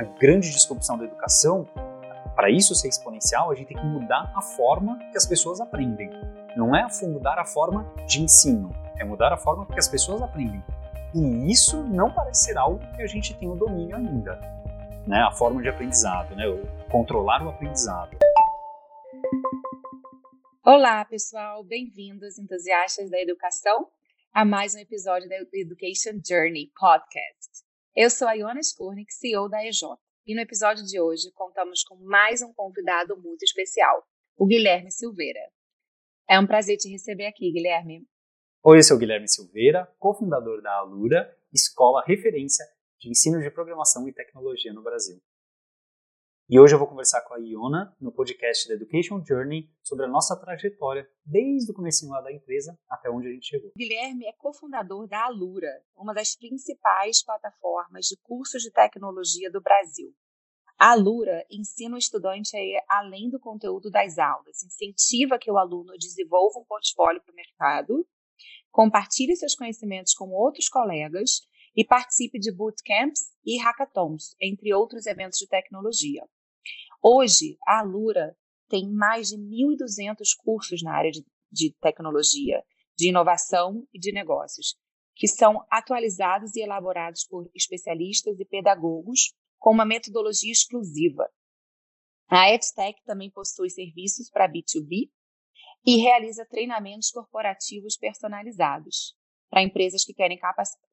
a grande disrupção da educação, para isso ser exponencial, a gente tem que mudar a forma que as pessoas aprendem. Não é mudar a forma de ensino, é mudar a forma que as pessoas aprendem. E isso não parece ser algo que a gente tem o domínio ainda. Né? A forma de aprendizado, né? controlar o aprendizado. Olá, pessoal, bem-vindos, entusiastas da educação, a mais um episódio da Education Journey Podcast. Eu sou a Iona Skurnik, CEO da EJ, e no episódio de hoje contamos com mais um convidado muito especial, o Guilherme Silveira. É um prazer te receber aqui, Guilherme. Oi, eu sou o Guilherme Silveira, cofundador da Alura, escola referência de ensino de programação e tecnologia no Brasil. E hoje eu vou conversar com a Iona no podcast da Education Journey sobre a nossa trajetória desde o começo lá da empresa até onde a gente chegou. Guilherme é cofundador da Alura, uma das principais plataformas de cursos de tecnologia do Brasil. A Alura ensina o estudante a ir além do conteúdo das aulas, incentiva que o aluno desenvolva um portfólio para o mercado, compartilhe seus conhecimentos com outros colegas e participe de bootcamps e hackathons, entre outros eventos de tecnologia. Hoje, a Alura tem mais de 1.200 cursos na área de, de tecnologia, de inovação e de negócios, que são atualizados e elaborados por especialistas e pedagogos com uma metodologia exclusiva. A EdTech também possui serviços para B2B e realiza treinamentos corporativos personalizados para empresas que querem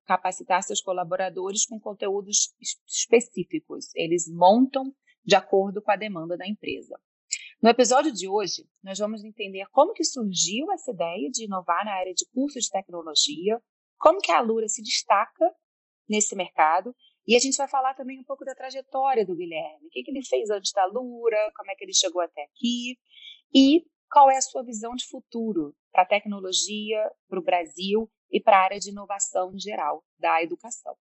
capacitar seus colaboradores com conteúdos específicos. Eles montam de acordo com a demanda da empresa. No episódio de hoje, nós vamos entender como que surgiu essa ideia de inovar na área de cursos de tecnologia, como que a Alura se destaca nesse mercado e a gente vai falar também um pouco da trajetória do Guilherme, o que, que ele fez antes da Alura, como é que ele chegou até aqui e qual é a sua visão de futuro para a tecnologia, para o Brasil e para a área de inovação em geral da educação.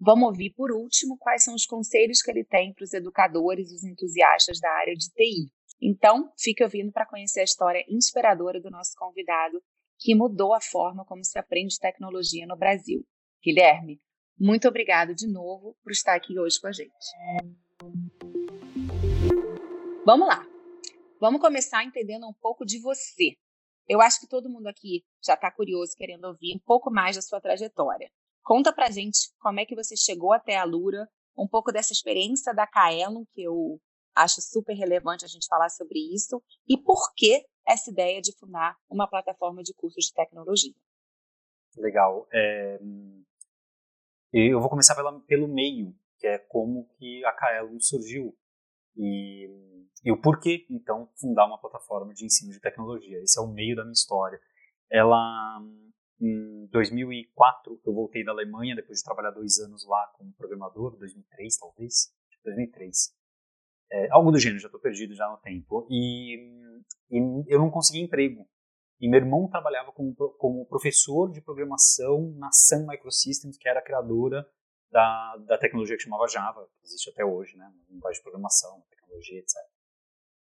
Vamos ouvir, por último, quais são os conselhos que ele tem para os educadores e os entusiastas da área de TI. Então, fique ouvindo para conhecer a história inspiradora do nosso convidado, que mudou a forma como se aprende tecnologia no Brasil. Guilherme, muito obrigado de novo por estar aqui hoje com a gente. Vamos lá. Vamos começar entendendo um pouco de você. Eu acho que todo mundo aqui já está curioso, querendo ouvir um pouco mais da sua trajetória. Conta pra gente como é que você chegou até a Lura, um pouco dessa experiência da Kaelon, que eu acho super relevante a gente falar sobre isso, e por que essa ideia de fundar uma plataforma de cursos de tecnologia. Legal. É... Eu vou começar pela, pelo meio, que é como que a Kaelon surgiu e, e o porquê, então, fundar uma plataforma de ensino de tecnologia. Esse é o meio da minha história. Ela em 2004, eu voltei da Alemanha, depois de trabalhar dois anos lá como programador, 2003 talvez, 2003. É, algo do gênero, já estou perdido já no tempo. E, e, eu não consegui emprego. E meu irmão trabalhava como, como professor de programação na Sun Microsystems, que era a criadora da, da tecnologia que chamava Java, que existe até hoje, né? Linguagem de programação, tecnologia, etc.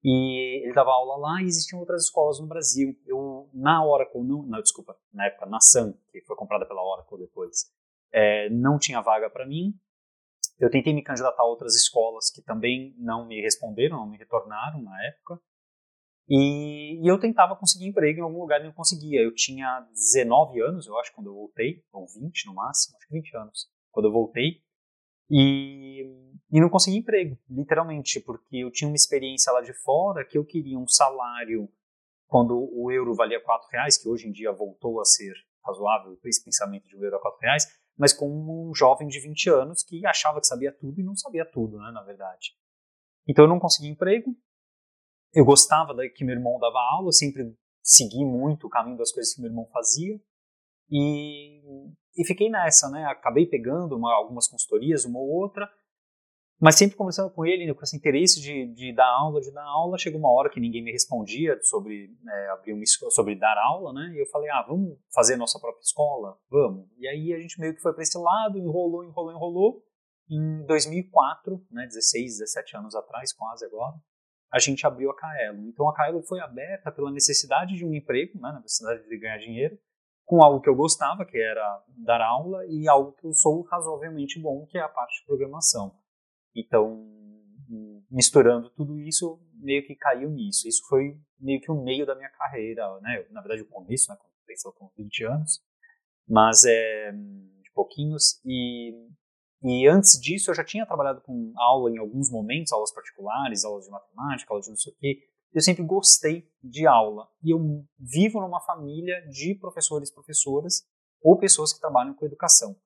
E ele dava aula lá e existiam outras escolas no Brasil. Eu, na Oracle, não, não desculpa, na época, na Sun, que foi comprada pela Oracle depois, é, não tinha vaga para mim. Eu tentei me candidatar a outras escolas que também não me responderam, não me retornaram na época. E, e, eu tentava conseguir emprego em algum lugar e não conseguia. Eu tinha 19 anos, eu acho, quando eu voltei, ou 20 no máximo, acho que 20 anos, quando eu voltei. E, e não consegui emprego, literalmente, porque eu tinha uma experiência lá de fora que eu queria um salário quando o euro valia 4 reais, que hoje em dia voltou a ser razoável esse pensamento de um euro a 4 reais, mas com um jovem de 20 anos que achava que sabia tudo e não sabia tudo, né, na verdade. Então eu não consegui emprego, eu gostava da que meu irmão dava aula, eu sempre segui muito o caminho das coisas que meu irmão fazia, e e fiquei nessa, né? Acabei pegando uma, algumas consultorias, uma ou outra, mas sempre conversando com ele, com esse interesse de, de dar aula, de dar aula, chegou uma hora que ninguém me respondia sobre é, abrir uma sobre dar aula, né? E eu falei, ah, vamos fazer nossa própria escola, vamos. E aí a gente meio que foi para esse lado, enrolou, enrolou, enrolou. Em 2004, né, 16, 17 anos atrás, quase agora, a gente abriu a Kaelo. Então a Kaelo foi aberta pela necessidade de um emprego, né, na necessidade de ganhar dinheiro, com algo que eu gostava, que era dar aula, e algo que eu sou razoavelmente bom, que é a parte de programação. Então, misturando tudo isso, meio que caiu nisso. Isso foi meio que o meio da minha carreira, né? Na verdade, o começo, né? Quando eu com 20 anos. Mas é de pouquinhos. E, e antes disso, eu já tinha trabalhado com aula em alguns momentos, aulas particulares, aulas de matemática, aulas de não sei o quê. Eu sempre gostei de aula. E eu vivo numa família de professores e professoras ou pessoas que trabalham com educação.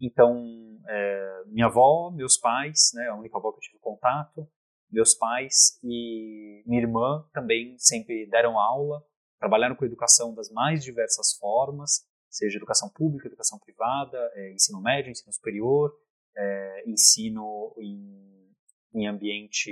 Então, é, minha avó, meus pais, né, a única avó que eu tive contato, meus pais e minha irmã também sempre deram aula, trabalharam com educação das mais diversas formas, seja educação pública, educação privada, é, ensino médio, ensino superior, é, ensino em, em, ambiente,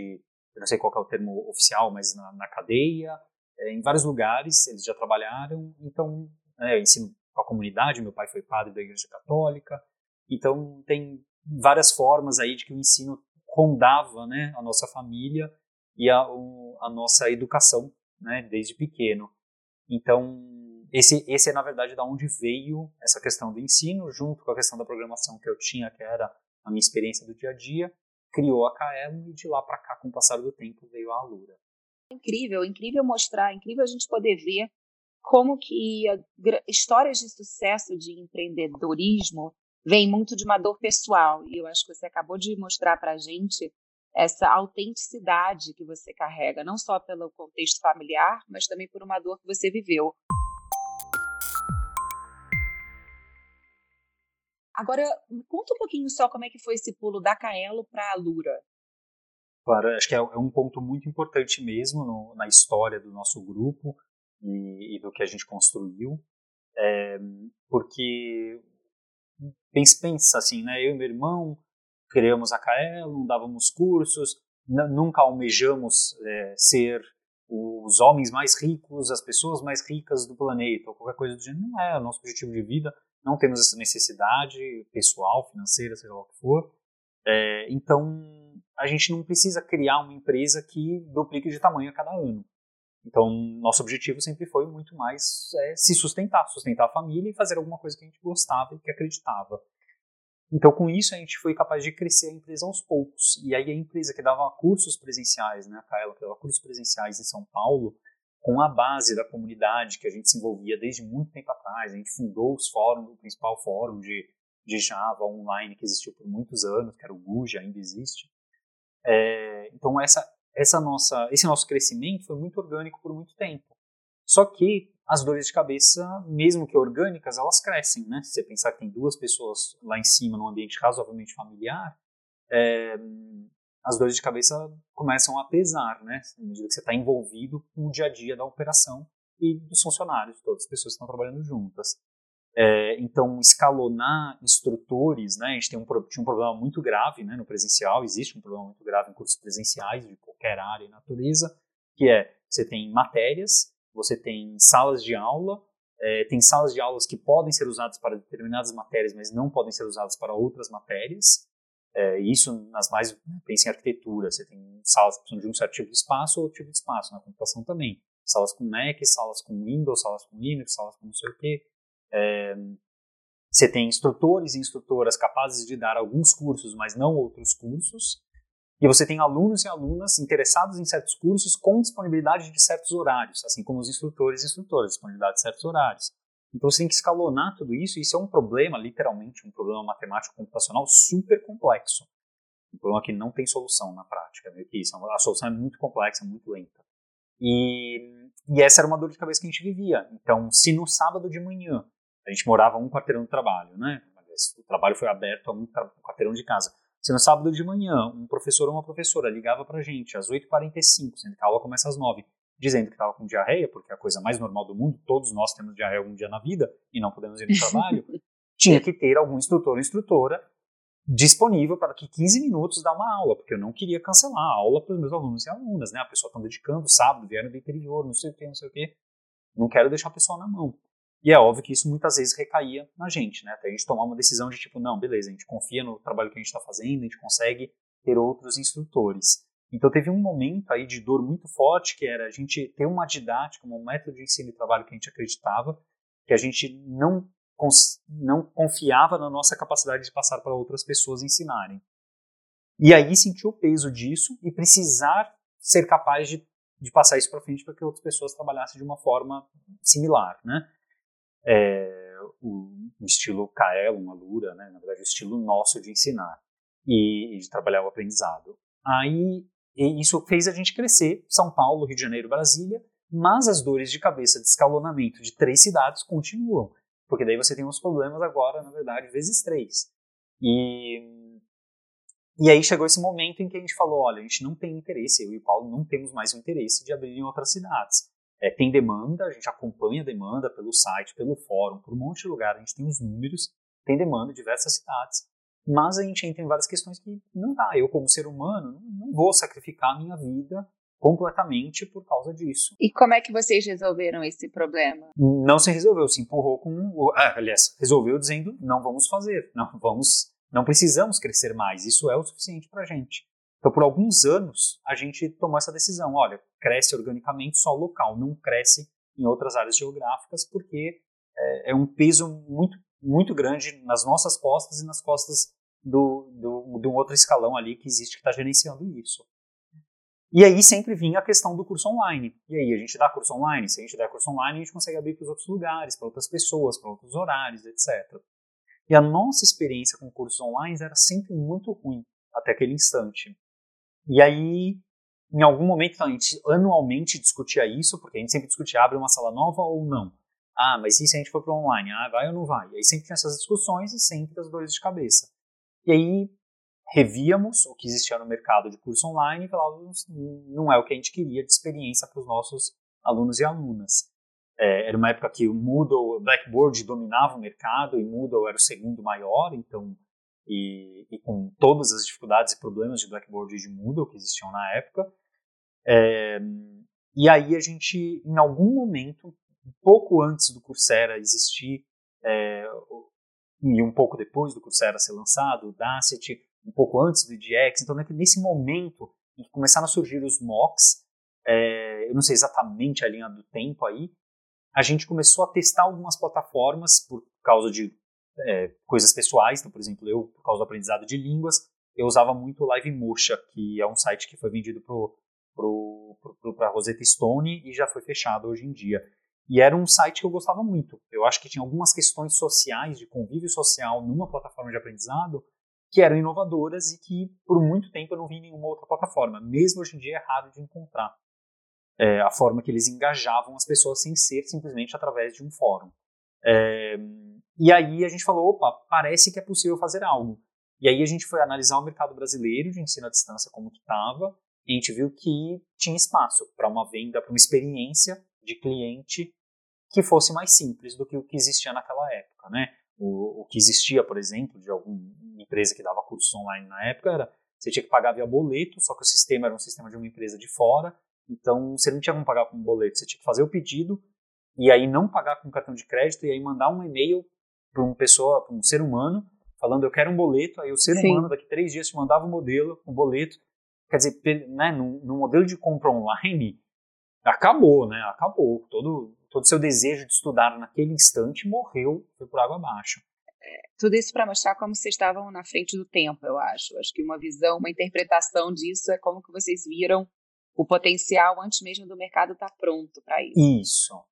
eu não sei qual é o termo oficial, mas na, na cadeia, é, em vários lugares eles já trabalharam, então, é, ensino com a comunidade, meu pai foi padre da igreja católica, então tem várias formas aí de que o ensino rondava né, a nossa família e a, a nossa educação né, desde pequeno. Então, esse, esse é, na verdade, da onde veio essa questão do ensino, junto com a questão da programação que eu tinha, que era a minha experiência do dia a dia, criou a Kaelo e de lá para cá, com o passar do tempo, veio a Alura. Incrível, incrível mostrar, incrível a gente poder ver como que histórias de sucesso de empreendedorismo vem muito de uma dor pessoal. E eu acho que você acabou de mostrar para a gente essa autenticidade que você carrega, não só pelo contexto familiar, mas também por uma dor que você viveu. Agora, conta um pouquinho só como é que foi esse pulo da Caelo para a Lura. Claro, acho que é, é um ponto muito importante mesmo no, na história do nosso grupo e, e, do que a gente construiu, é, porque pensa, pensa assim, né? Eu e meu irmão criamos a Kaelon, dávamos cursos, nunca almejamos é, ser os homens mais ricos, as pessoas mais ricas do planeta, ou qualquer coisa do gênero. Não é o nosso objetivo de vida, não temos essa necessidade pessoal, financeira, seja lá o que for. É, então, a gente não precisa criar uma empresa que duplique de tamanho a cada ano. Então, nosso objetivo sempre foi muito mais é, se sustentar, sustentar a família e fazer alguma coisa que a gente gostava e que acreditava. Então, com isso, a gente foi capaz de crescer a empresa aos poucos. E aí, a empresa que dava cursos presenciais, né, a Kaela, que dava cursos presenciais em São Paulo, com a base da comunidade que a gente se envolvia desde muito tempo atrás, a gente fundou os fóruns, o principal fórum de, de Java online que existiu por muitos anos, que era o Guja, ainda existe. É, então, essa, essa nossa, esse nosso crescimento foi muito orgânico por muito tempo. Só que as dores de cabeça, mesmo que orgânicas, elas crescem, né? Se você pensar que tem duas pessoas lá em cima num ambiente razoavelmente familiar, é, as dores de cabeça começam a pesar, né? Na medida que você está envolvido com o dia a dia da operação e dos funcionários, todas as pessoas que estão trabalhando juntas. É, então, escalonar instrutores, né? A gente tem um, tinha um problema muito grave né, no presencial, existe um problema muito grave em cursos presenciais de qualquer área e natureza, que é, você tem matérias, você tem salas de aula, é, tem salas de aulas que podem ser usadas para determinadas matérias, mas não podem ser usadas para outras matérias, é, isso nas mais, pensa em arquitetura, você tem salas que precisam de um certo tipo de espaço ou outro tipo de espaço, na computação também. Salas com Mac, salas com Windows, salas com Linux, salas com não sei o quê. É, você tem instrutores e instrutoras capazes de dar alguns cursos, mas não outros cursos. E você tem alunos e alunas interessados em certos cursos com disponibilidade de certos horários, assim como os instrutores e instrutoras, disponibilidade de certos horários. Então você tem que escalonar tudo isso, e isso é um problema, literalmente, um problema matemático computacional super complexo. Um problema que não tem solução na prática, meio que isso. A solução é muito complexa, muito lenta. E, e essa era uma dor de cabeça que a gente vivia. Então, se no sábado de manhã a gente morava um quarteirão de trabalho, né? O trabalho foi aberto a um quarteirão de casa. Se no sábado de manhã um professor ou uma professora ligava pra gente às 8h45, sendo que a aula começa às 9 dizendo que estava com diarreia, porque é a coisa mais normal do mundo, todos nós temos diarreia algum dia na vida e não podemos ir no trabalho, tinha que ter algum instrutor ou instrutora disponível para que 15 minutos dar uma aula, porque eu não queria cancelar a aula para os meus alunos e alunas, né? A pessoa está dedicando sábado, vieram do interior, não sei o que, não sei o que. Não quero deixar a pessoa na mão. E é óbvio que isso muitas vezes recaía na gente, né? Até a gente tomar uma decisão de tipo, não, beleza, a gente confia no trabalho que a gente está fazendo, a gente consegue ter outros instrutores. Então teve um momento aí de dor muito forte, que era a gente ter uma didática, um método de ensino e trabalho que a gente acreditava, que a gente não, não confiava na nossa capacidade de passar para outras pessoas ensinarem. E aí sentir o peso disso e precisar ser capaz de, de passar isso para frente para que outras pessoas trabalhassem de uma forma similar, né? É, o, o, estilo Kaelon, Alura, né? Na verdade, o estilo nosso de ensinar e, e de trabalhar o aprendizado. Aí isso fez a gente crescer, São Paulo, Rio de Janeiro, Brasília, mas as dores de cabeça de escalonamento de três cidades continuam, porque daí você tem uns problemas agora, na verdade, vezes três. E, e aí chegou esse momento em que a gente falou, olha, a gente não tem interesse, eu e o Paulo não temos mais o interesse de abrir em outras cidades. É, tem demanda, a gente acompanha a demanda pelo site, pelo fórum, por um monte de lugar, a gente tem os números, tem demanda em diversas cidades, mas a gente entra em várias questões que não dá. Eu, como ser humano, não vou sacrificar a minha vida completamente por causa disso. E como é que vocês resolveram esse problema? Não se resolveu, se empurrou com, ah, aliás, resolveu dizendo não vamos fazer, não vamos, não precisamos crescer mais, isso é o suficiente para a gente. Então, por alguns anos, a gente tomou essa decisão, olha, cresce organicamente só local, não cresce em outras áreas geográficas, porque é, é um peso muito, muito grande nas nossas costas e nas costas do, do, de um outro escalão ali que existe que está gerenciando isso. E aí sempre vinha a questão do curso online. E aí a gente dá curso online, se a gente der curso online, a gente consegue abrir para os outros lugares, para outras pessoas, para outros horários, etc. E a nossa experiência com cursos online era sempre muito ruim até aquele instante. E aí, em algum momento, a gente anualmente discutia isso, porque a gente sempre discutia, abre uma sala nova ou não. Ah, mas e se a gente for para online? Ah, vai ou não vai? E aí sempre tinha essas discussões e sempre as dores de cabeça. E aí revíamos o que existia no mercado de curso online e falávamos não é o que a gente queria de experiência para os nossos alunos e alunas. É, era uma época que o Moodle, Blackboard dominava o mercado e Moodle era o segundo maior, então e, e com todas as dificuldades e problemas de Blackboard e de Moodle que existiam na época. É, e aí a gente, em algum momento, um pouco antes do Coursera existir é, e um pouco depois do Coursera ser lançado, o Dacity, um pouco antes do EDX, então nesse momento em que começaram a surgir os mocks, é, eu não sei exatamente a linha do tempo aí, a gente começou a testar algumas plataformas por causa de é, coisas pessoais, então, por exemplo, eu, por causa do aprendizado de línguas, eu usava muito o Live Mocha, que é um site que foi vendido para a Rosetta Stone e já foi fechado hoje em dia. E era um site que eu gostava muito. Eu acho que tinha algumas questões sociais, de convívio social, numa plataforma de aprendizado, que eram inovadoras e que por muito tempo eu não vi em nenhuma outra plataforma. Mesmo hoje em dia é raro de encontrar é, a forma que eles engajavam as pessoas sem ser simplesmente através de um fórum. É, e aí a gente falou, opa, parece que é possível fazer algo. E aí a gente foi analisar o mercado brasileiro de ensino à distância como que estava, e a gente viu que tinha espaço para uma venda, para uma experiência de cliente que fosse mais simples do que o que existia naquela época, né? O, o que existia, por exemplo, de alguma empresa que dava cursos online na época era você tinha que pagar via boleto, só que o sistema era um sistema de uma empresa de fora, então você não tinha como pagar com boleto, você tinha que fazer o pedido e aí não pagar com cartão de crédito e aí mandar um e-mail para uma pessoa, para um ser humano, falando eu quero um boleto, aí o ser Sim. humano daqui três dias te mandava o um modelo, o um boleto, quer dizer, né, no, no modelo de compra online acabou, né, acabou, todo todo seu desejo de estudar naquele instante morreu, foi por água abaixo. É, tudo isso para mostrar como vocês estavam na frente do tempo, eu acho. Acho que uma visão, uma interpretação disso é como que vocês viram o potencial antes mesmo do mercado estar tá pronto para isso. Isso,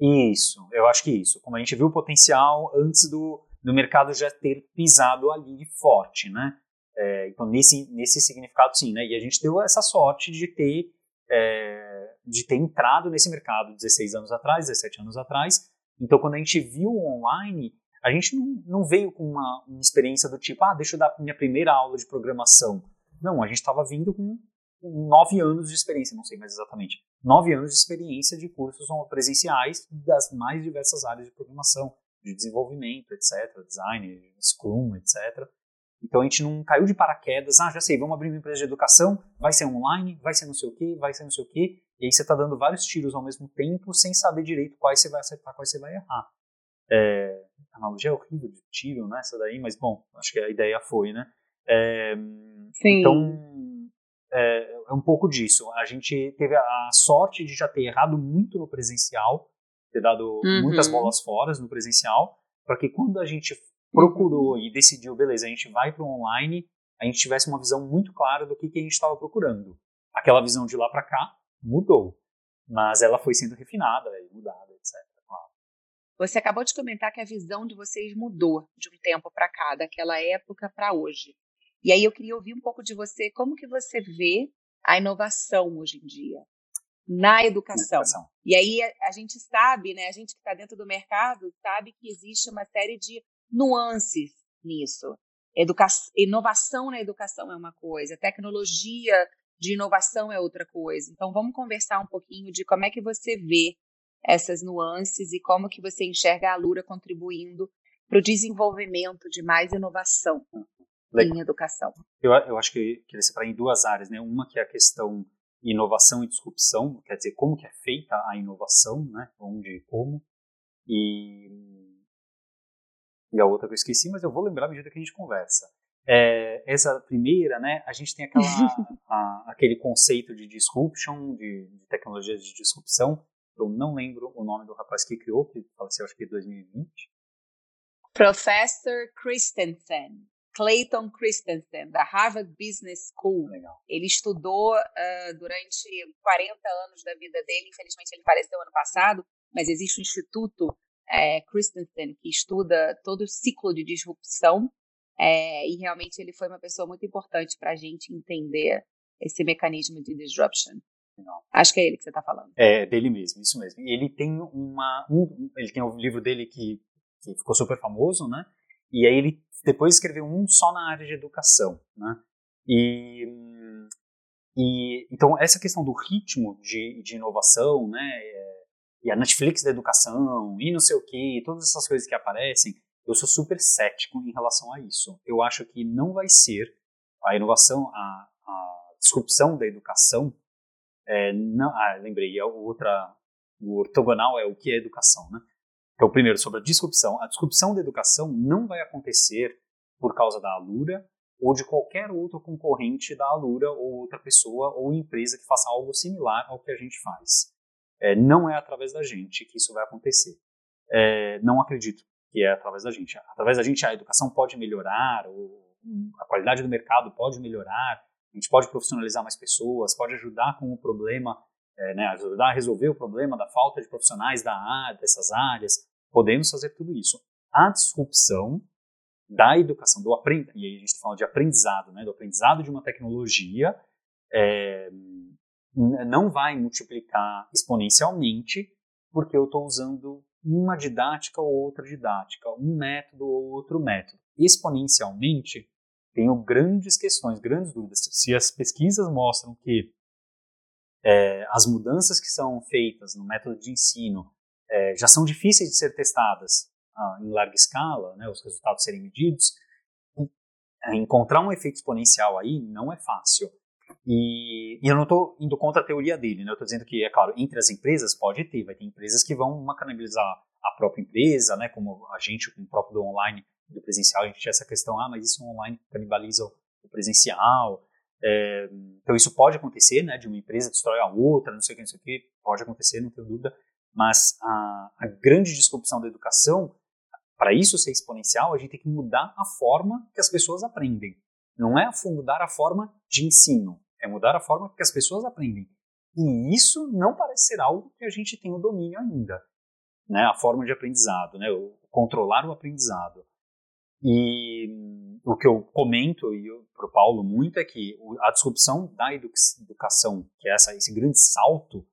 isso. Eu acho que isso. Como a gente viu o potencial antes do, do mercado já ter pisado ali forte, né? É, então nesse nesse significado sim, né? E a gente deu essa sorte de ter é, de ter entrado nesse mercado 16 anos atrás, 17 anos atrás. Então, quando a gente viu online, a gente não, não veio com uma, uma, experiência do tipo, ah, deixa eu dar minha primeira aula de programação. Não, a gente estava vindo com nove anos de experiência, não sei mais exatamente, nove anos de experiência de cursos presenciais das mais diversas áreas de programação, de desenvolvimento, etc., design, Scrum, etc. Então a gente não caiu de paraquedas, ah, já sei, vamos abrir uma empresa de educação, vai ser online, vai ser não sei o quê, vai ser não sei o quê, e aí você está dando vários tiros ao mesmo tempo sem saber direito quais você vai acertar, quais você vai errar. É, a analogia é horrível de tiro, né, essa daí, mas bom, acho que a ideia foi, né. É, Sim. Então, é, é um pouco disso. A gente teve a sorte de já ter errado muito no presencial, ter dado uhum. muitas bolas fora no presencial, para que quando a gente procurou e decidiu, beleza, a gente vai para o online, a gente tivesse uma visão muito clara do que, que a gente estava procurando. Aquela visão de lá para cá mudou, mas ela foi sendo refinada e mudada, etc. Você acabou de comentar que a visão de vocês mudou de um tempo para cá, daquela época para hoje. E aí eu queria ouvir um pouco de você, como que você vê a inovação hoje em dia na educação. educação. E aí a, a, gente sabe, né, a gente que está dentro do mercado sabe que existe uma série de nuances nisso. Educa inovação na educação é uma coisa, tecnologia de inovação é outra coisa. Então vamos conversar um pouquinho de como é que você vê essas nuances e como que você enxerga a Lura contribuindo para o desenvolvimento de mais inovação Legal. em educação. Eu, eu acho que queria separar em duas áreas, né? Uma que é a questão inovação e disrupção, quer dizer, como que é feita a inovação, né? Onde e como. E, e a outra que eu esqueci, mas eu vou lembrar à medida que a gente conversa. É, essa primeira, né, a gente tem aquela, a, aquele conceito de disruption, de, de tecnologias de disrupção, eu não lembro o nome do rapaz que criou, que faleceu acho que em 2020. Professor Christensen, Clayton Christensen, da Harvard Business School. Legal. Ele estudou uh, durante 40 anos da vida dele, infelizmente ele faleceu ano passado, mas existe um instituto é, Christensen que estuda todo o ciclo de disrupção é, e realmente ele foi uma pessoa muito importante para a gente entender esse mecanismo de disruption. Não. Acho que é ele que você está falando. É, dele mesmo, isso mesmo. Ele tem uma. Um, ele tem o um livro dele que, que ficou super famoso, né? E aí ele depois escreveu um só na área de educação, né? E, e então essa questão do ritmo de, de inovação, né? É, e a Netflix da educação e não sei o que, todas essas coisas que aparecem, eu sou super cético em relação a isso. Eu acho que não vai ser a inovação, a, a disrupção da educação é, não, ah, lembrei, a outra, o ortogonal é o que é educação, né? Então, primeiro, sobre a disrupção. A disrupção da educação não vai acontecer por causa da Alura ou de qualquer outro concorrente da Alura ou outra pessoa ou empresa que faça algo similar ao que a gente faz. É, não é através da gente que isso vai acontecer. É, não acredito que é através da gente. Através da gente a educação pode melhorar, a qualidade do mercado pode melhorar, a gente pode profissionalizar mais pessoas, pode ajudar com o problema, é, né, ajudar a resolver o problema da falta de profissionais da área, dessas áreas. Podemos fazer tudo isso. A disrupção da educação, do aprendizado, e aí a gente está falando de aprendizado, né, do aprendizado de uma tecnologia, é, não vai multiplicar exponencialmente porque eu estou usando uma didática ou outra didática, um método ou outro método. Exponencialmente, tenho grandes questões, grandes dúvidas. Se as pesquisas mostram que é, as mudanças que são feitas no método de ensino é, já são difíceis de ser testadas ah, em larga escala, né, os resultados serem medidos, é, encontrar um efeito exponencial aí não é fácil. E, e eu não estou indo contra a teoria dele, né? eu estou dizendo que, é claro, entre as empresas pode ter, vai ter empresas que vão canibalizar a própria empresa, né, como a gente, com o próprio do online, do presencial, a gente tinha essa questão, ah, mas isso online canibaliza o presencial. É, então isso pode acontecer, né, de uma empresa destrói a outra, não sei o que, não sei o que, pode acontecer, não tenho dúvida, mas a, a grande disrupção da educação, para isso ser exponencial, a gente tem que mudar a forma que as pessoas aprendem. Não é mudar a forma de ensino, é mudar a forma que as pessoas aprendem. E isso não parece ser algo que a gente tem o domínio ainda, né, a forma de aprendizado, né, o controlar o aprendizado. E o que eu comento para o Paulo muito é que a disrupção da educação, que é essa, esse grande salto,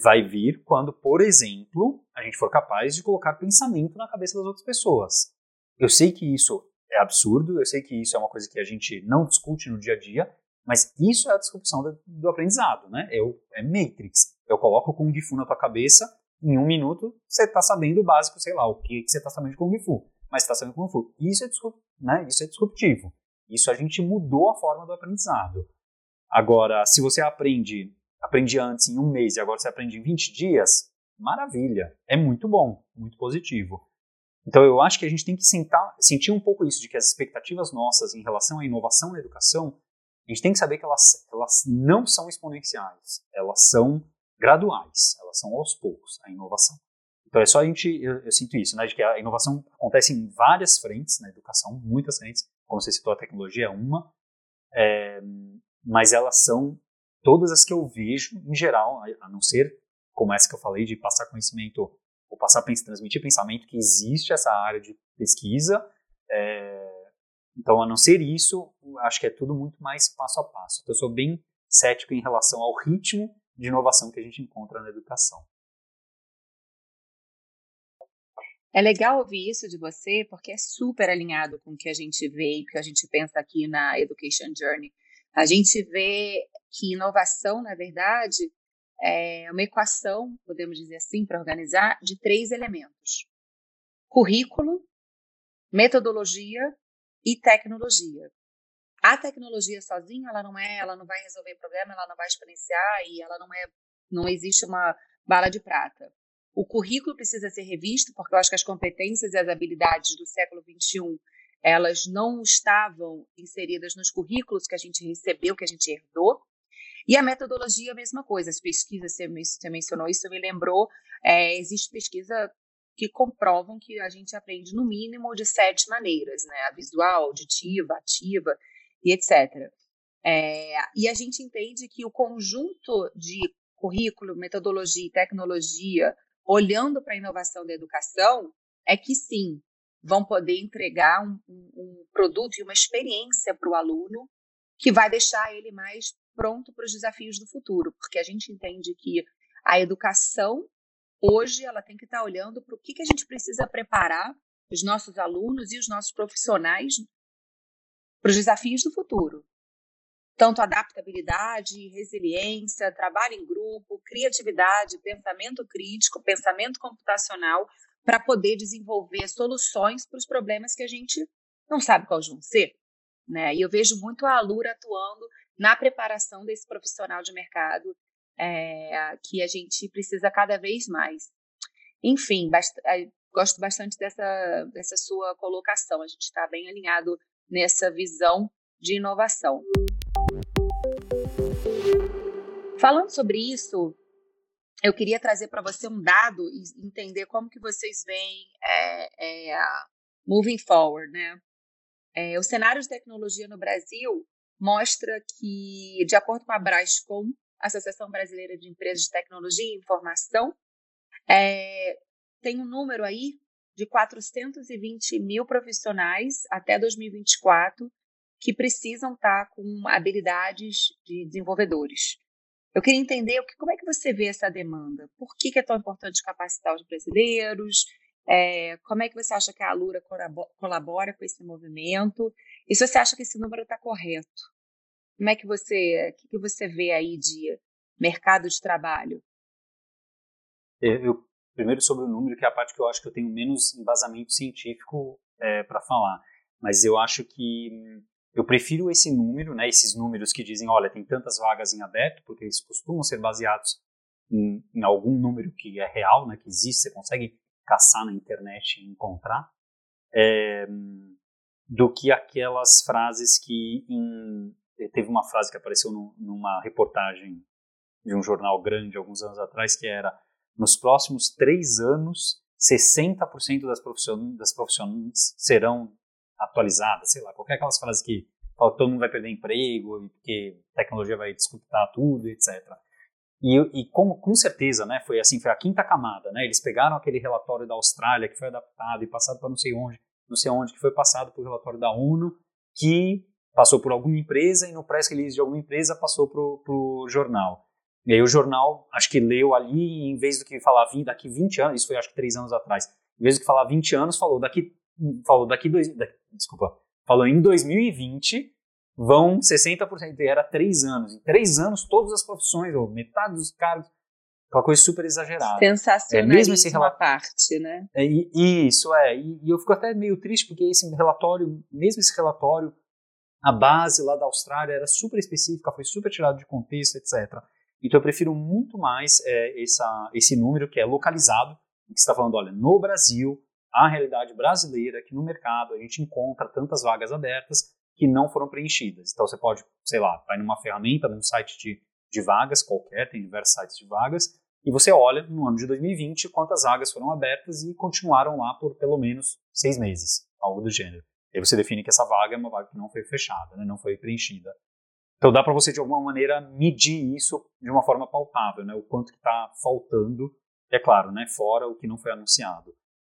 vai vir quando, por exemplo, a gente for capaz de colocar pensamento na cabeça das outras pessoas. Eu sei que isso é absurdo, eu sei que isso é uma coisa que a gente não discute no dia a dia, mas isso é a disrupção do, do aprendizado, né? Eu, é Matrix. Eu coloco o Kung Fu na tua cabeça, em um minuto você está sabendo o básico, sei lá, o que, que você está sabendo de Kung Fu mas está sendo Kung Fu. Isso é, né, isso é disruptivo. Isso a gente mudou a forma do aprendizado. Agora, se você aprende, aprende antes em um mês e agora você aprende em 20 dias, maravilha. É muito bom, muito positivo. Então eu acho que a gente tem que sentar, sentir um pouco isso, de que as expectativas nossas em relação à inovação na educação, a gente tem que saber que elas, elas não são exponenciais, elas são graduais, elas são aos poucos, a inovação. Então é só a gente, eu, eu, sinto isso, né, de que a inovação acontece em várias frentes na educação, muitas frentes, como você citou, a tecnologia é uma, é, mas elas são todas as que eu vejo, em geral, a não ser como essa que eu falei, de passar conhecimento, ou passar, transmitir pensamento, que existe essa área de pesquisa. É, então, a não ser isso, acho que é tudo muito mais passo a passo. Então, eu sou bem cético em relação ao ritmo de inovação que a gente encontra na educação. É legal ouvir isso de você, porque é super alinhado com o que a gente vê e o que a gente pensa aqui na Education Journey. A gente vê que inovação, na verdade, é uma equação, podemos dizer assim, para organizar, de três elementos: currículo, metodologia e tecnologia. A tecnologia sozinha, ela não é, ela não vai resolver problema, ela não vai experienciar e ela não é, não existe uma bala de prata. O currículo precisa ser revisto, porque eu acho que as competências e as habilidades do século XXI elas não estavam inseridas nos currículos que a gente recebeu, que a gente herdou. E a metodologia, a mesma coisa. As pesquisas, você mencionou isso, me lembrou. É, existe pesquisa que comprovam que a gente aprende no mínimo de sete maneiras, né? A visual, auditiva, ativa e etc. É, e a gente entende que o conjunto de currículo, metodologia e tecnologia olhando para a inovação da educação, é que sim, vão poder entregar um, um, produto e uma experiência para o aluno que vai deixar ele mais pronto para os desafios do futuro, porque a gente entende que a educação hoje ela tem que estar olhando para o que, que a gente precisa preparar os nossos alunos e os nossos profissionais para os desafios do futuro. Tanto adaptabilidade, resiliência, trabalho em grupo, criatividade, pensamento crítico, pensamento computacional, para poder desenvolver soluções para os problemas que a gente não sabe quais vão ser. Né? E eu vejo muito a Alura atuando na preparação desse profissional de mercado é, que a gente precisa cada vez mais. Enfim, bast é, gosto bastante dessa, dessa sua colocação. A gente está bem alinhado nessa visão de inovação. Falando sobre isso, eu queria trazer para você um dado e entender como que vocês veem é, é, moving forward, né? É, o cenário de tecnologia no Brasil mostra que, de acordo com a Brascom, Associação Brasileira de Empresas de Tecnologia e Informação, é, tem um número aí de 420 mil profissionais até 2024 que precisam estar com habilidades de desenvolvedores. Eu queria entender como é que você vê essa demanda. Por que, que é tão importante capacitar os brasileiros? É, como é que você acha que a Alura colabora com esse movimento? E se você acha que esse número está correto? Como é que você, que, que você vê aí de mercado de trabalho? É, eu, primeiro sobre o número, que é a parte que eu acho que eu tenho menos embasamento científico é, para falar. Mas eu acho que eu prefiro esse número, né, esses números que dizem, olha, tem tantas vagas em aberto, porque eles costumam ser baseados em, em algum número que é real, né, que existe, você consegue caçar na internet e encontrar, é, do que aquelas frases que em, teve uma frase que apareceu no, numa reportagem de um jornal grande alguns anos atrás que era nos próximos três anos 60% das profissões, das profissões serão atualizada, sei lá, qualquer aquelas frases que fala, todo mundo vai perder emprego, porque tecnologia vai disputar tudo, etc. E, e com, com certeza, né, foi assim, foi a quinta camada, né, eles pegaram aquele relatório da Austrália que foi adaptado e passado para não sei onde, não sei onde, que foi passado para o relatório da ONU, que passou por alguma empresa e no press release de alguma empresa passou para o jornal. E aí o jornal, acho que leu ali, em vez do que falar daqui 20 anos, isso foi acho que 3 anos atrás, em vez do que falar 20 anos, falou daqui falou daqui dois, daqui, desculpa, falou em 2020 vão 60%, e era três anos. Em três anos, todas as profissões, ou metade dos cargos, uma coisa super exagerada. Sensacionalismo é, mesmo esse relatório, parte, né? É, isso, é. E, e, eu fico até meio triste, porque esse relatório, mesmo esse relatório, a base lá da Austrália era super específica, foi super tirado de contexto, etc. Então eu prefiro muito mais é, essa, esse número que é localizado, que está falando, olha, no Brasil, a realidade brasileira que no mercado a gente encontra tantas vagas abertas que não foram preenchidas. Então você pode, sei lá, vai numa ferramenta, num site de, de vagas qualquer, tem diversos sites de vagas, e você olha no ano de 2020 quantas vagas foram abertas e continuaram lá por pelo menos seis meses, algo do gênero. E aí você define que essa vaga é uma vaga que não foi fechada, né, não foi preenchida. Então dá para você de alguma maneira medir isso de uma forma palpável, né, o quanto que está faltando, é claro, né, fora o que não foi anunciado.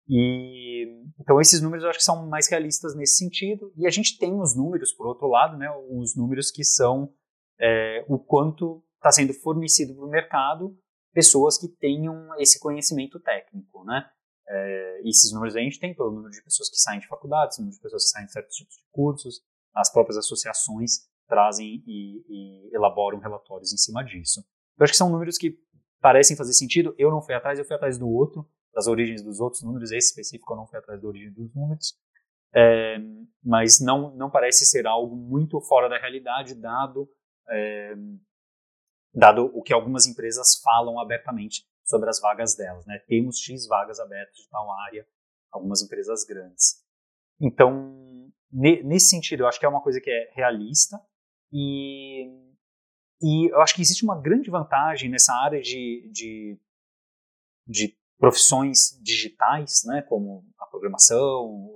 E então esses números eu acho que são mais realistas nesse sentido. E a gente tem os números, por outro lado, né, os números que são é, o quanto está sendo fornecido para o mercado pessoas que tenham esse conhecimento técnico, né? É, esses números a gente tem pelo número de pessoas que saem de faculdades, número de pessoas que saem de certos tipos de cursos, as próprias associações trazem e, e elaboram relatórios em cima disso. Eu acho que são números que parecem fazer sentido. Eu não fui atrás, eu fui atrás do outro, das origens dos outros números. Esse específico eu não fui atrás da origem dos números. É, mas não, não parece ser algo muito fora da realidade, dado, é, dado o que algumas empresas falam abertamente sobre as vagas delas. Né? Temos X vagas abertas de tal área, algumas empresas grandes. Então, nesse sentido, eu acho que é uma coisa que é realista e, e eu acho que existe uma grande vantagem nessa área de, de, de profissões digitais, né, como a programação,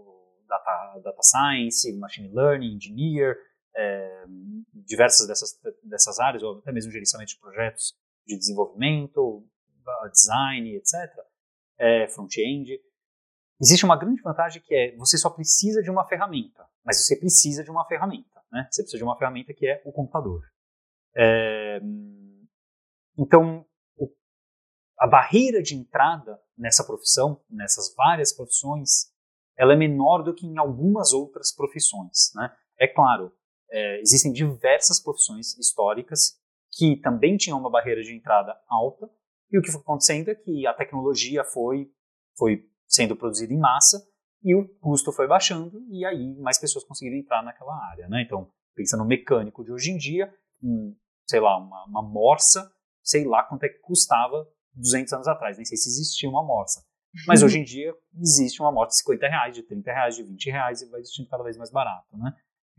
data, data science, machine learning, engineer, é, diversas dessas, dessas áreas, ou até mesmo gerenciamento de projetos de desenvolvimento, design, etc., é, front-end. Existe uma grande vantagem que é você só precisa de uma ferramenta, mas você precisa de uma ferramenta, né? Você precisa de uma ferramenta que é o computador. É, então, a barreira de entrada nessa profissão, nessas várias profissões, ela é menor do que em algumas outras profissões, né? É claro, é, existem diversas profissões históricas que também tinham uma barreira de entrada alta, e o que foi acontecendo é que a tecnologia foi, foi sendo produzida em massa e o custo foi baixando e aí mais pessoas conseguiram entrar naquela área. Né? Então, pensando no mecânico de hoje em dia, um, sei lá, uma, uma morsa, sei lá quanto é que custava 200 anos atrás, nem sei se existia uma morsa. Mas hoje em dia existe uma morsa de 50 reais, de 30 reais, de 20 reais e vai existindo cada vez mais barato. Né?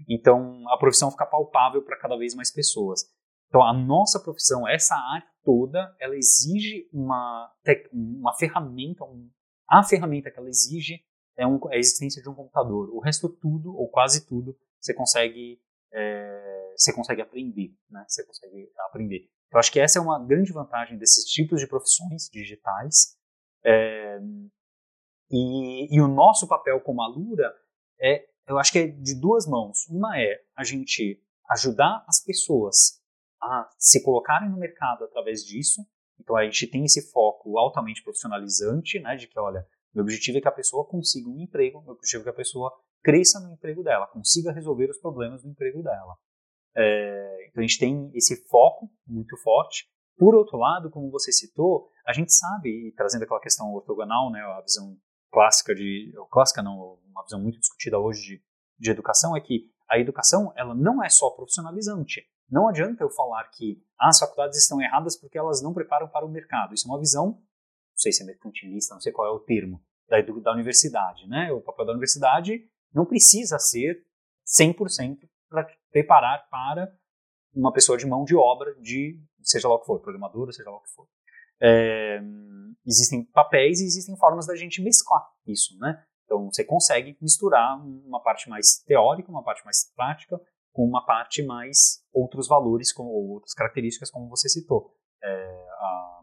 Então a profissão fica palpável para cada vez mais pessoas. Então, a nossa profissão, essa área toda, ela exige uma, uma ferramenta, um, a ferramenta que ela exige é, um, é, a existência de um computador. O resto tudo, ou quase tudo, você consegue, é, você consegue aprender, né? Você consegue aprender. Eu acho que essa é uma grande vantagem desses tipos de profissões digitais. É, e, e, o nosso papel como Alura é, eu acho que é de duas mãos. Uma é a gente ajudar as pessoas a se colocarem no mercado através disso. Então a gente tem esse foco altamente profissionalizante, né, de que, olha, meu objetivo é que a pessoa consiga um emprego, meu objetivo é que a pessoa cresça no emprego dela, consiga resolver os problemas do emprego dela. É, então a gente tem esse foco muito forte. Por outro lado, como você citou, a gente sabe, e trazendo aquela questão ortogonal, né, a visão clássica de, clássica não, uma visão muito discutida hoje de, de educação, é que a educação ela não é só profissionalizante, não adianta eu falar que ah, as faculdades estão erradas porque elas não preparam para o mercado. Isso é uma visão, não sei se é mercantilista, não sei qual é o termo, da, da universidade. Né? O papel da universidade não precisa ser 100% para preparar para uma pessoa de mão de obra de seja lá o que for, programadora, seja lá o que for. É, existem papéis e existem formas da gente mesclar isso, né? Então você consegue misturar uma parte mais teórica, uma parte mais prática, com uma parte mais outros valores como, ou outras características, como você citou. É, a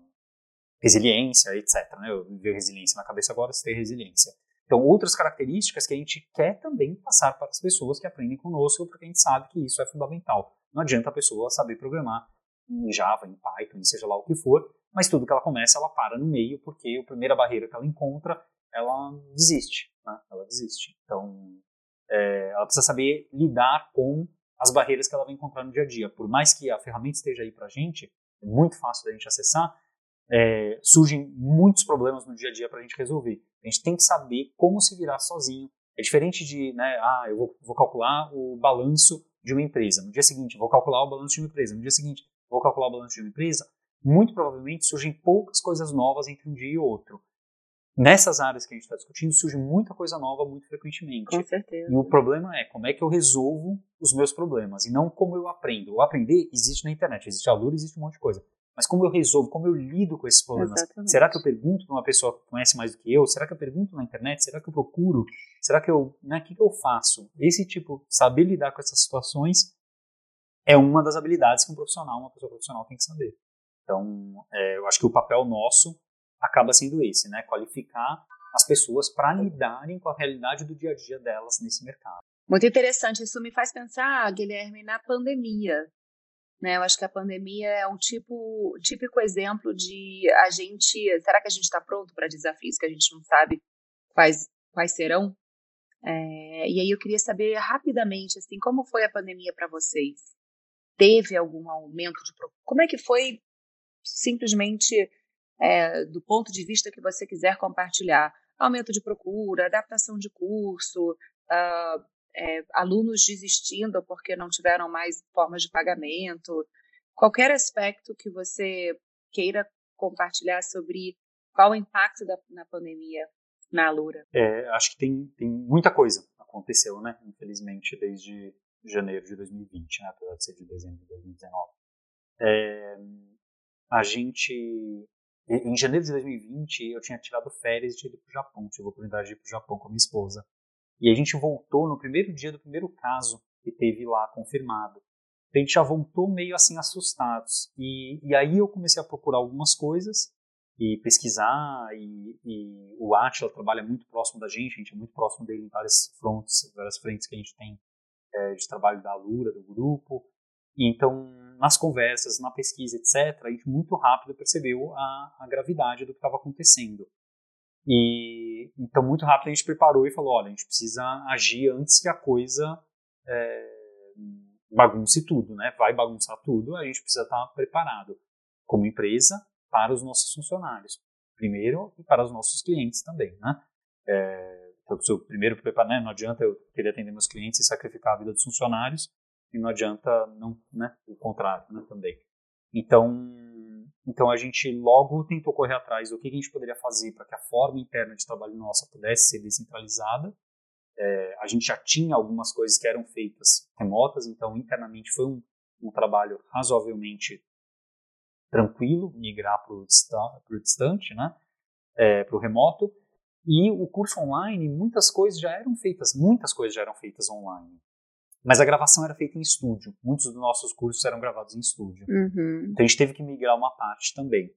resiliência, etc. Né? Eu vi resiliência na cabeça agora, tem resiliência. Então, outras características que a gente quer também passar para as pessoas que aprendem conosco, porque a gente sabe que isso é fundamental. Não adianta a pessoa saber programar em Java, em Python, seja lá o que for, mas tudo que ela começa, ela para no meio, porque a primeira barreira que ela encontra, ela desiste. Né? Ela desiste. Então, é, ela precisa saber lidar com as barreiras que ela vai encontrar no dia a dia. Por mais que a ferramenta esteja aí para a gente, é muito fácil da gente acessar, é, surgem muitos problemas no dia a dia para a gente resolver. A gente tem que saber como se virar sozinho. É diferente de, né, ah, eu vou, vou calcular o balanço de uma empresa. No dia seguinte, vou calcular o balanço de uma empresa. No dia seguinte, vou calcular o balanço de uma empresa. Muito provavelmente surgem poucas coisas novas entre um dia e outro nessas áreas que a gente está discutindo, surge muita coisa nova muito frequentemente. Com certeza. E o problema é como é que eu resolvo os meus problemas e não como eu aprendo. O aprender existe na internet, existe a Lura, existe um monte de coisa. Mas como eu resolvo, como eu lido com esses problemas. Exatamente. Será que eu pergunto para uma pessoa que conhece mais do que eu? Será que eu pergunto na internet? Será que eu procuro? Será que eu, né, o que, que eu faço? Esse tipo, saber lidar com essas situações é uma das habilidades que um profissional, uma pessoa profissional tem que saber. Então, é, eu acho que o papel nosso acaba sendo esse, né? Qualificar as pessoas para lidarem com a realidade do dia a dia delas nesse mercado. Muito interessante. Isso me faz pensar, Guilherme, na pandemia. Né? Eu acho que a pandemia é um tipo, típico exemplo de a gente. Será que a gente está pronto para desafios que a gente não sabe quais, quais serão? É, e aí eu queria saber rapidamente, assim, como foi a pandemia para vocês? Teve algum aumento de como é que foi simplesmente é, do ponto de vista que você quiser compartilhar? Aumento de procura, adaptação de curso, uh, é, alunos desistindo porque não tiveram mais formas de pagamento, qualquer aspecto que você queira compartilhar sobre qual o impacto da, na pandemia na Alura? É, acho que tem, tem muita coisa aconteceu, né? Infelizmente, desde janeiro de 2020, né? apesar de ser de dezembro de 2019. É, a gente. Em janeiro de 2020, eu tinha tirado férias de ir para o Japão, tive a oportunidade de ir para o Japão com a minha esposa. E a gente voltou no primeiro dia do primeiro caso que teve lá confirmado. A gente já voltou meio assim assustados. E, e aí eu comecei a procurar algumas coisas e pesquisar. E, e o Atila trabalha muito próximo da gente, a gente é muito próximo dele em várias frontes, várias frentes que a gente tem é, de trabalho da Lura, do grupo. E então, nas conversas, na pesquisa, etc., a gente muito rápido percebeu a, a gravidade do que estava acontecendo. E então muito rápido a gente preparou e falou, olha, a gente precisa agir antes que a coisa é, bagunce tudo, né? Vai bagunçar tudo, a gente precisa estar preparado como empresa para os nossos funcionários, primeiro e para os nossos clientes também, né? É, então, se eu primeiro preparar, né, não adianta eu querer atender meus clientes e sacrificar a vida dos funcionários, e não adianta não, né, o contrário, né, também. Então, então a gente logo tentou correr atrás do que a gente poderia fazer para que a forma interna de trabalho nossa pudesse ser descentralizada. É, a gente já tinha algumas coisas que eram feitas remotas, então internamente foi um, um trabalho razoavelmente tranquilo migrar para o distante, né, é, para o remoto. E o curso online, muitas coisas já eram feitas, muitas coisas já eram feitas online. Mas a gravação era feita em estúdio. Muitos dos nossos cursos eram gravados em estúdio. Uhum. Então a gente teve que migrar uma parte também.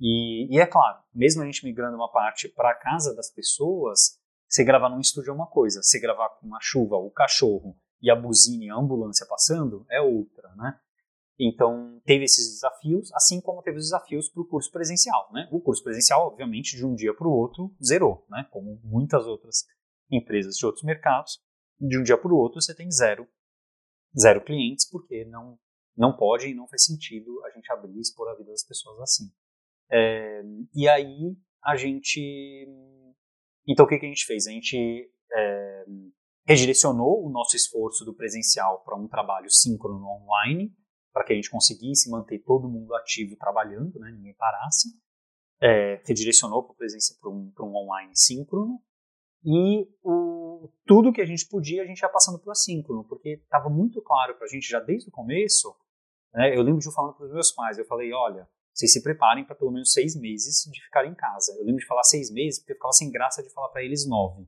E, e é claro, mesmo a gente migrando uma parte para a casa das pessoas, você gravar num estúdio é uma coisa, você gravar com a chuva, o cachorro e a buzina e a ambulância passando é outra, né? Então, teve esses desafios, assim como teve os desafios para o curso presencial, né? O curso presencial, obviamente, de um dia para o outro, zerou, né? Como muitas outras empresas de outros mercados de um dia para o outro você tem zero, zero clientes, porque não, não pode e não faz sentido a gente abrir e expor a vida das pessoas assim. É, e aí a gente. Então o que, que a gente fez? A gente é, redirecionou o nosso esforço do presencial para um trabalho síncrono online, para que a gente conseguisse manter todo mundo ativo trabalhando, né, ninguém parasse. É, redirecionou para um, um online síncrono e o, tudo que a gente podia, a gente ia passando para o assíncrono, porque estava muito claro para a gente já desde o começo. Né, eu lembro de eu falando para os meus pais, eu falei, olha, vocês se preparem para pelo menos seis meses de ficar em casa. Eu lembro de falar seis meses, porque eu ficava sem graça de falar para eles nove.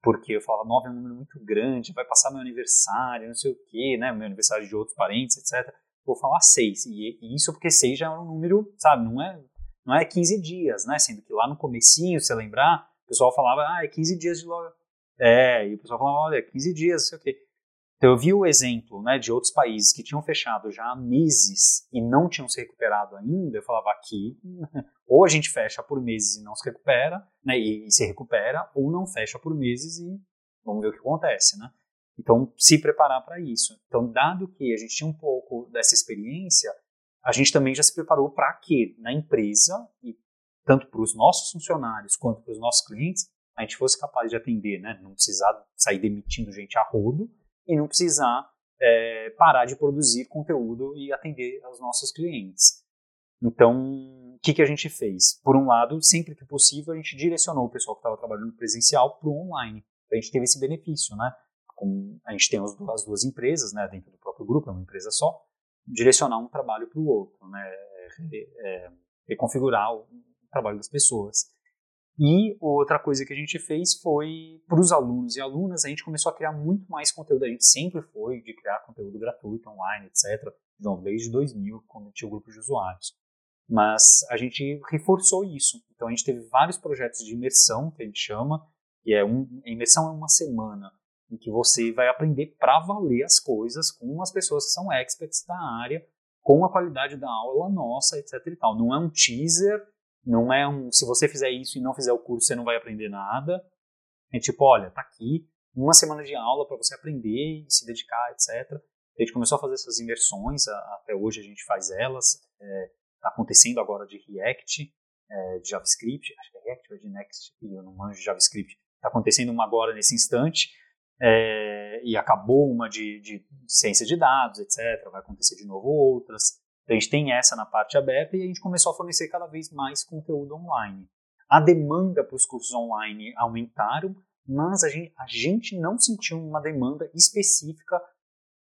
Porque eu falava, nove é um número muito grande, vai passar meu aniversário, não sei o quê, né, meu aniversário de outros parentes, etc. Vou falar seis. E, e isso porque seis já é um número, sabe, não é, não é 15 dias, né, sendo que lá no comecinho, se lembrar, pessoal falava, ah, é 15 dias de loja. É, e o pessoal falava, olha, 15 dias, sei o quê. Então eu vi o exemplo né, de outros países que tinham fechado já há meses e não tinham se recuperado ainda. Eu falava aqui, ou a gente fecha por meses e não se recupera, né, e, e se recupera, ou não fecha por meses e vamos ver o que acontece, né? Então, se preparar para isso. Então, dado que a gente tinha um pouco dessa experiência, a gente também já se preparou para que na empresa e tanto para os nossos funcionários quanto para os nossos clientes, a gente fosse capaz de atender, né? Não precisar sair demitindo gente a rodo e não precisar é, parar de produzir conteúdo e atender aos nossos clientes. Então, o que, que a gente fez? Por um lado, sempre que possível, a gente direcionou o pessoal que estava trabalhando presencial para o online. A gente teve esse benefício, né? Com, a gente tem as duas, as duas empresas, né, dentro do próprio grupo, é uma empresa só, direcionar um trabalho para o outro, né? é, reconfigurar o trabalho das pessoas. E outra coisa que a gente fez foi, para os alunos e alunas, a gente começou a criar muito mais conteúdo. A gente sempre foi de criar conteúdo gratuito, online, etc. Então, desde 2000, quando tinha o grupo de usuários. Mas a gente reforçou isso. Então, a gente teve vários projetos de imersão, que a gente chama, que é um, a imersão é uma semana em que você vai aprender para valer as coisas com as pessoas que são experts da área, com a qualidade da aula nossa, etc e tal. Não é um teaser não é um, se você fizer isso e não fizer o curso, você não vai aprender nada. É tipo, olha, tá aqui uma semana de aula para você aprender e se dedicar, etc. A gente começou a fazer essas imersões, até hoje a gente faz elas. É, tá acontecendo agora de React, é, de JavaScript, acho que é React ou de Next, eu não manjo de JavaScript. Tá acontecendo uma agora nesse instante, é, e acabou uma de, de ciência de dados, etc. Vai acontecer de novo outras. Então a gente tem essa na parte aberta e a gente começou a fornecer cada vez mais conteúdo online. A demanda para os cursos online aumentaram, mas a gente, a gente não sentiu uma demanda específica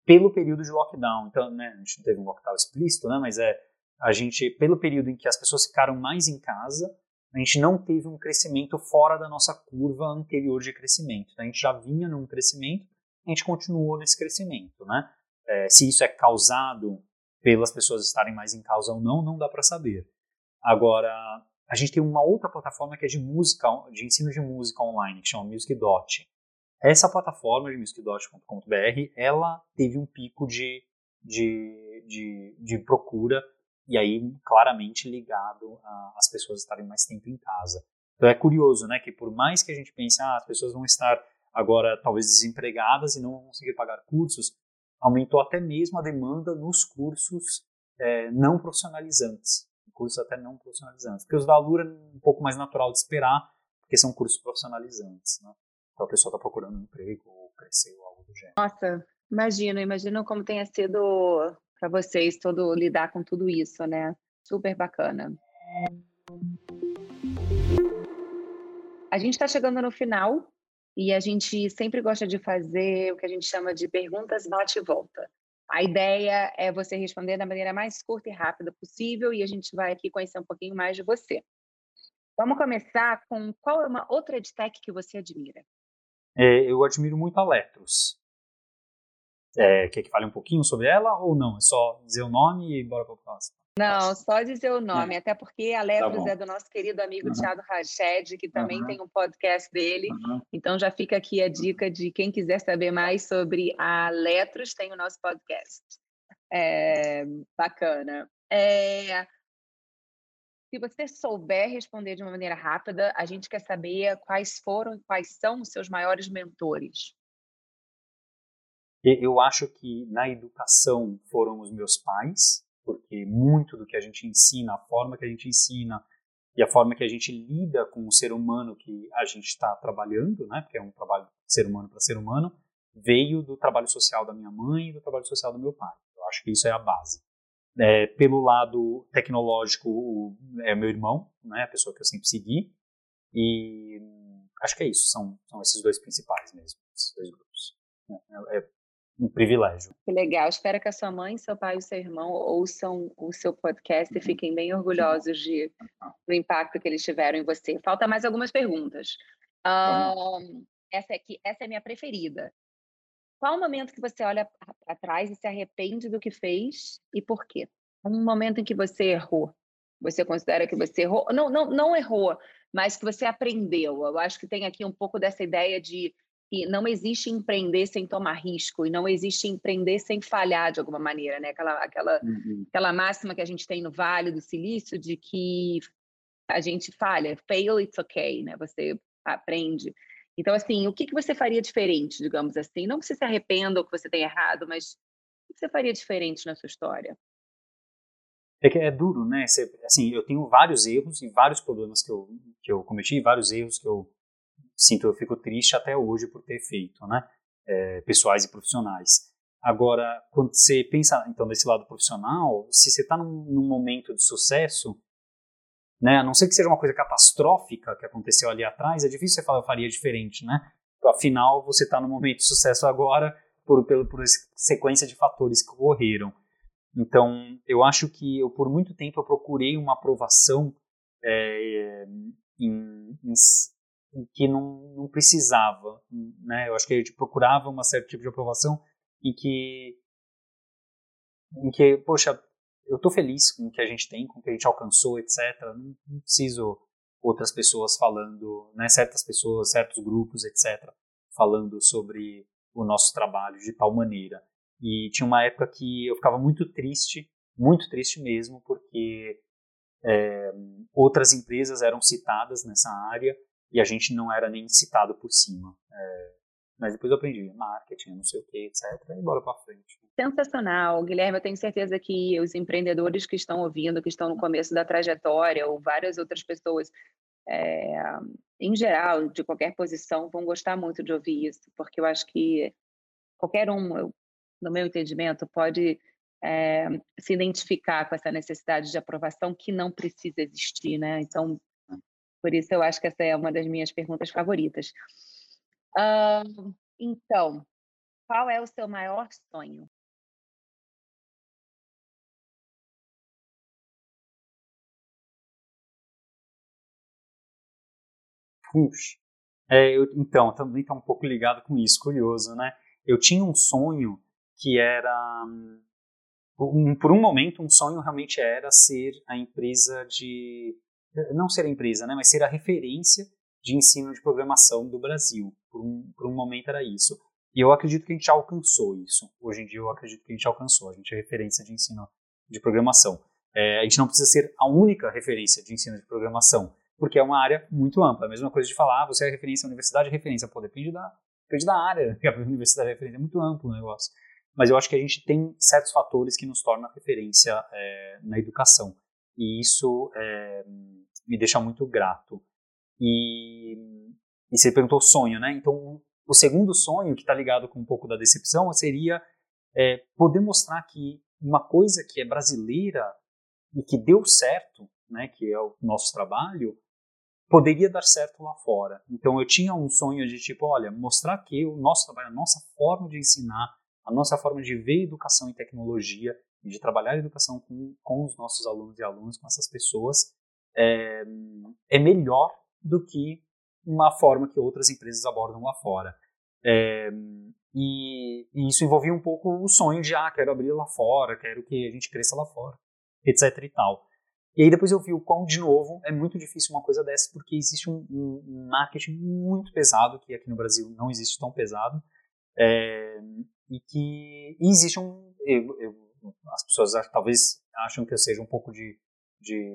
pelo período de lockdown. Então, né, a gente não teve um lockdown explícito, né, mas é a gente, pelo período em que as pessoas ficaram mais em casa, a gente não teve um crescimento fora da nossa curva anterior de crescimento. Então, a gente já vinha num crescimento, a gente continuou nesse crescimento, né? É, se isso é causado pelas pessoas estarem mais em causa ou não, não dá para saber. Agora, a gente tem uma outra plataforma que é de música, de ensino de música online, que chama MusicDot. Essa plataforma de musicdot.com.br, ela teve um pico de, de, de, de procura e aí claramente ligado às pessoas estarem mais tempo em casa. Então é curioso, né, que por mais que a gente pense, ah, as pessoas vão estar agora talvez desempregadas e não vão conseguir pagar cursos, aumentou até mesmo a demanda nos cursos é, não profissionalizantes, cursos até não profissionalizantes, porque os da Alura é um pouco mais natural de esperar, porque são cursos profissionalizantes, né? Então a pessoa está procurando um emprego ou crescer ou algo do gênero. Nossa, imagino, imagino como tenha sido para vocês todo lidar com tudo isso, né? Super bacana. A gente está chegando no final e a gente sempre gosta de fazer o que a gente chama de perguntas bate e volta. A ideia é você responder da maneira mais curta e rápida possível e a gente vai aqui conhecer um pouquinho mais de você. Vamos começar com qual é uma outra edtech que você admira? É, eu admiro muito a Letros. É, quer que fale um pouquinho sobre ela ou não? É só dizer o nome e bora para o próximo. Não, só dizer o nome, é. até porque a Letros tá é do nosso querido amigo uhum. Thiago Rached, que também uhum. tem um podcast dele. Uhum. Então já fica aqui a dica de quem quiser saber mais sobre a Letros, tem o nosso podcast. É, bacana. É, se você souber responder de uma maneira rápida, a gente quer saber quais foram, quais são os seus maiores mentores. Eu acho que na educação foram os meus pais, porque muito do que a gente ensina, a forma que a gente ensina e a forma que a gente lida com o ser humano que a gente está trabalhando, né, porque é um trabalho ser humano para ser humano, veio do trabalho social da minha mãe e do trabalho social do meu pai. Eu acho que isso é a base. É, pelo lado tecnológico, é meu irmão, né, a pessoa que eu sempre segui, e acho que é isso, são, são esses dois principais mesmo, esses dois grupos. É, é um privilégio. Que legal. Espero que a sua mãe, seu pai e seu irmão ouçam o seu podcast e uhum. fiquem bem orgulhosos de, do impacto que eles tiveram em você. Falta mais algumas perguntas. Um, essa, aqui, essa é a minha preferida. Qual o momento que você olha para trás e se arrepende do que fez e por quê? Um momento em que você errou. Você considera que você errou? Não, não, não errou, mas que você aprendeu. Eu acho que tem aqui um pouco dessa ideia de que não existe empreender sem tomar risco e não existe empreender sem falhar de alguma maneira, né? Aquela, aquela, uhum. aquela máxima que a gente tem no Vale do Silício de que a gente falha, fail it's okay, né? Você aprende. Então, assim, o que, que você faria diferente, digamos assim? Não que você se arrependa ou que você tenha errado, mas o que você faria diferente na sua história? É que é duro, né? Você, assim, eu tenho vários erros e vários problemas que eu, que eu cometi, vários erros que eu sinto, eu fico triste até hoje por ter feito, né? É, pessoais e profissionais. Agora, quando você pensa, então, desse lado profissional, se você está num, num, momento de sucesso, né, a não ser que seja uma coisa catastrófica que aconteceu ali atrás, é difícil você falar, eu faria diferente, né? Afinal, você está no momento de sucesso agora por, por, por sequência de fatores que ocorreram. Então, eu acho que eu por muito tempo eu procurei uma aprovação é, em, em, que não, não precisava, né? Eu acho que a gente procurava um certo tipo de aprovação em que, em que, poxa, eu estou feliz com o que a gente tem, com o que a gente alcançou, etc. Não, não preciso outras pessoas falando, né? Certas pessoas, certos grupos, etc. Falando sobre o nosso trabalho de tal maneira. E tinha uma época que eu ficava muito triste, muito triste mesmo, porque é, outras empresas eram citadas nessa área e a gente não era nem citado por cima. É, mas depois eu aprendi marketing, não sei o que, etc. E bora para frente. Sensacional, Guilherme. Eu tenho certeza que os empreendedores que estão ouvindo, que estão no começo da trajetória, ou várias outras pessoas, é, em geral, de qualquer posição, vão gostar muito de ouvir isso, porque eu acho que qualquer um, no meu entendimento, pode é, se identificar com essa necessidade de aprovação que não precisa existir, né? Então, por isso eu acho que essa é uma das minhas perguntas favoritas. Uh, então, qual é o seu maior sonho? Puxa. É, eu, então, também está um pouco ligado com isso, curioso, né? Eu tinha um sonho que era um, por um momento um sonho realmente era ser a empresa de não ser a empresa, né, mas ser a referência de ensino de programação do Brasil. Por um, por um momento era isso. E eu acredito que a gente alcançou isso. Hoje em dia eu acredito que a gente alcançou. A gente é referência de ensino de programação. É, a gente não precisa ser a única referência de ensino de programação, porque é uma área muito ampla. A mesma coisa de falar, ah, você é referência, a universidade é referência. Pô, depende da, depende da área que a universidade é referência. É muito amplo o negócio mas eu acho que a gente tem certos fatores que nos tornam referência é, na educação. E isso é, me deixa muito grato. E, e você perguntou sonho, né? Então, o segundo sonho, que está ligado com um pouco da decepção, seria é, poder mostrar que uma coisa que é brasileira e que deu certo, né, que é o nosso trabalho, poderia dar certo lá fora. Então eu tinha um sonho de tipo, olha, mostrar que o nosso trabalho, a nossa forma de ensinar a nossa forma de ver educação e tecnologia de trabalhar a educação com, com os nossos alunos e alunos, com essas pessoas, é, é melhor do que uma forma que outras empresas abordam lá fora. É, e, e, isso envolvia um pouco o sonho de, ah, quero abrir lá fora, quero que a gente cresça lá fora, etc e tal. E aí depois eu vi o quão, de novo, é muito difícil uma coisa dessa, porque existe um, um marketing muito pesado, que aqui no Brasil não existe tão pesado, é, e que e existe um. Eu, eu, as pessoas talvez acham que eu seja um pouco de, de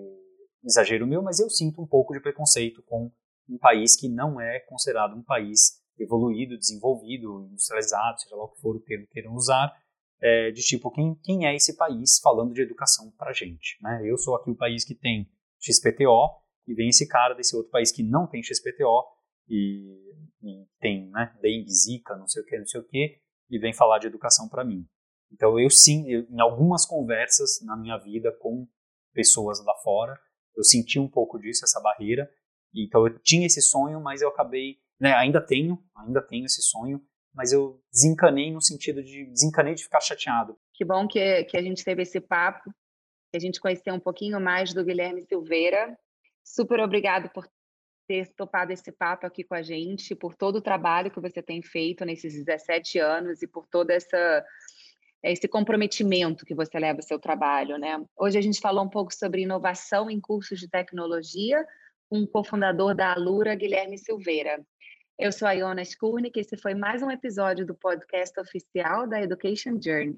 exagero meu, mas eu sinto um pouco de preconceito com um país que não é considerado um país evoluído, desenvolvido, industrializado, seja lá o que for o termo que queiram usar, é, de tipo, quem, quem é esse país falando de educação para gente? Né? Eu sou aqui o país que tem XPTO, e vem esse cara desse outro país que não tem XPTO, e, e tem né, dengue, zika, não sei o que, não sei o que, e vem falar de educação para mim. Então eu sim, eu, em algumas conversas na minha vida com pessoas lá fora, eu senti um pouco disso, essa barreira. Então eu tinha esse sonho, mas eu acabei, né, ainda tenho, ainda tenho esse sonho, mas eu desencanei no sentido de desencanei de ficar chateado. Que bom que, que a gente teve esse papo, que a gente conheceu um pouquinho mais do Guilherme Silveira. Super obrigado por ter topado esse papo aqui com a gente, por todo o trabalho que você tem feito nesses 17 anos e por todo essa, esse comprometimento que você leva ao seu trabalho. Né? Hoje a gente falou um pouco sobre inovação em cursos de tecnologia, com o cofundador da Alura, Guilherme Silveira. Eu sou a Iona Skurnik e esse foi mais um episódio do podcast oficial da Education Journey.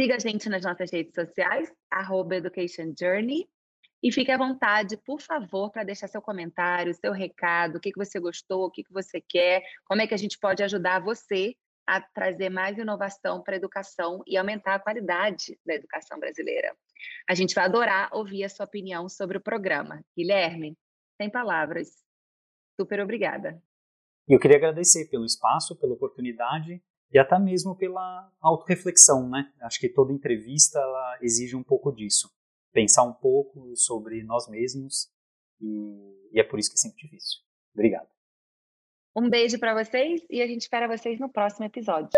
Siga a gente nas nossas redes sociais, arroba Education Journey, e fique à vontade, por favor, para deixar seu comentário, seu recado, o que, que você gostou, o que, que você quer, como é que a gente pode ajudar você a trazer mais inovação para a educação e aumentar a qualidade da educação brasileira. A gente vai adorar ouvir a sua opinião sobre o programa. Guilherme, sem palavras. Super obrigada. Eu queria agradecer pelo espaço, pela oportunidade e até mesmo pela autorreflexão, né? Acho que toda entrevista exige um pouco disso pensar um pouco sobre nós mesmos e, e é por isso que é sempre difícil. Um beijo para vocês e a gente espera vocês no próximo episódio.